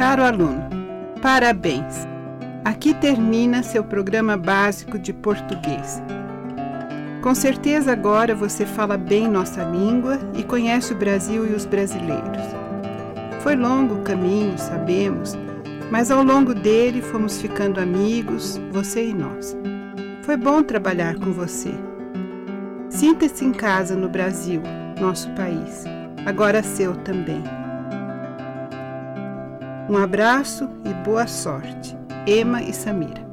Caro aluno, parabéns! Aqui termina seu programa básico de português. Com certeza agora você fala bem nossa língua e conhece o Brasil e os brasileiros. Foi longo o caminho, sabemos, mas ao longo dele fomos ficando amigos, você e nós. Foi bom trabalhar com você. Sinta-se em casa no Brasil, nosso país, agora seu também. Um abraço e boa sorte. Ema e Samira.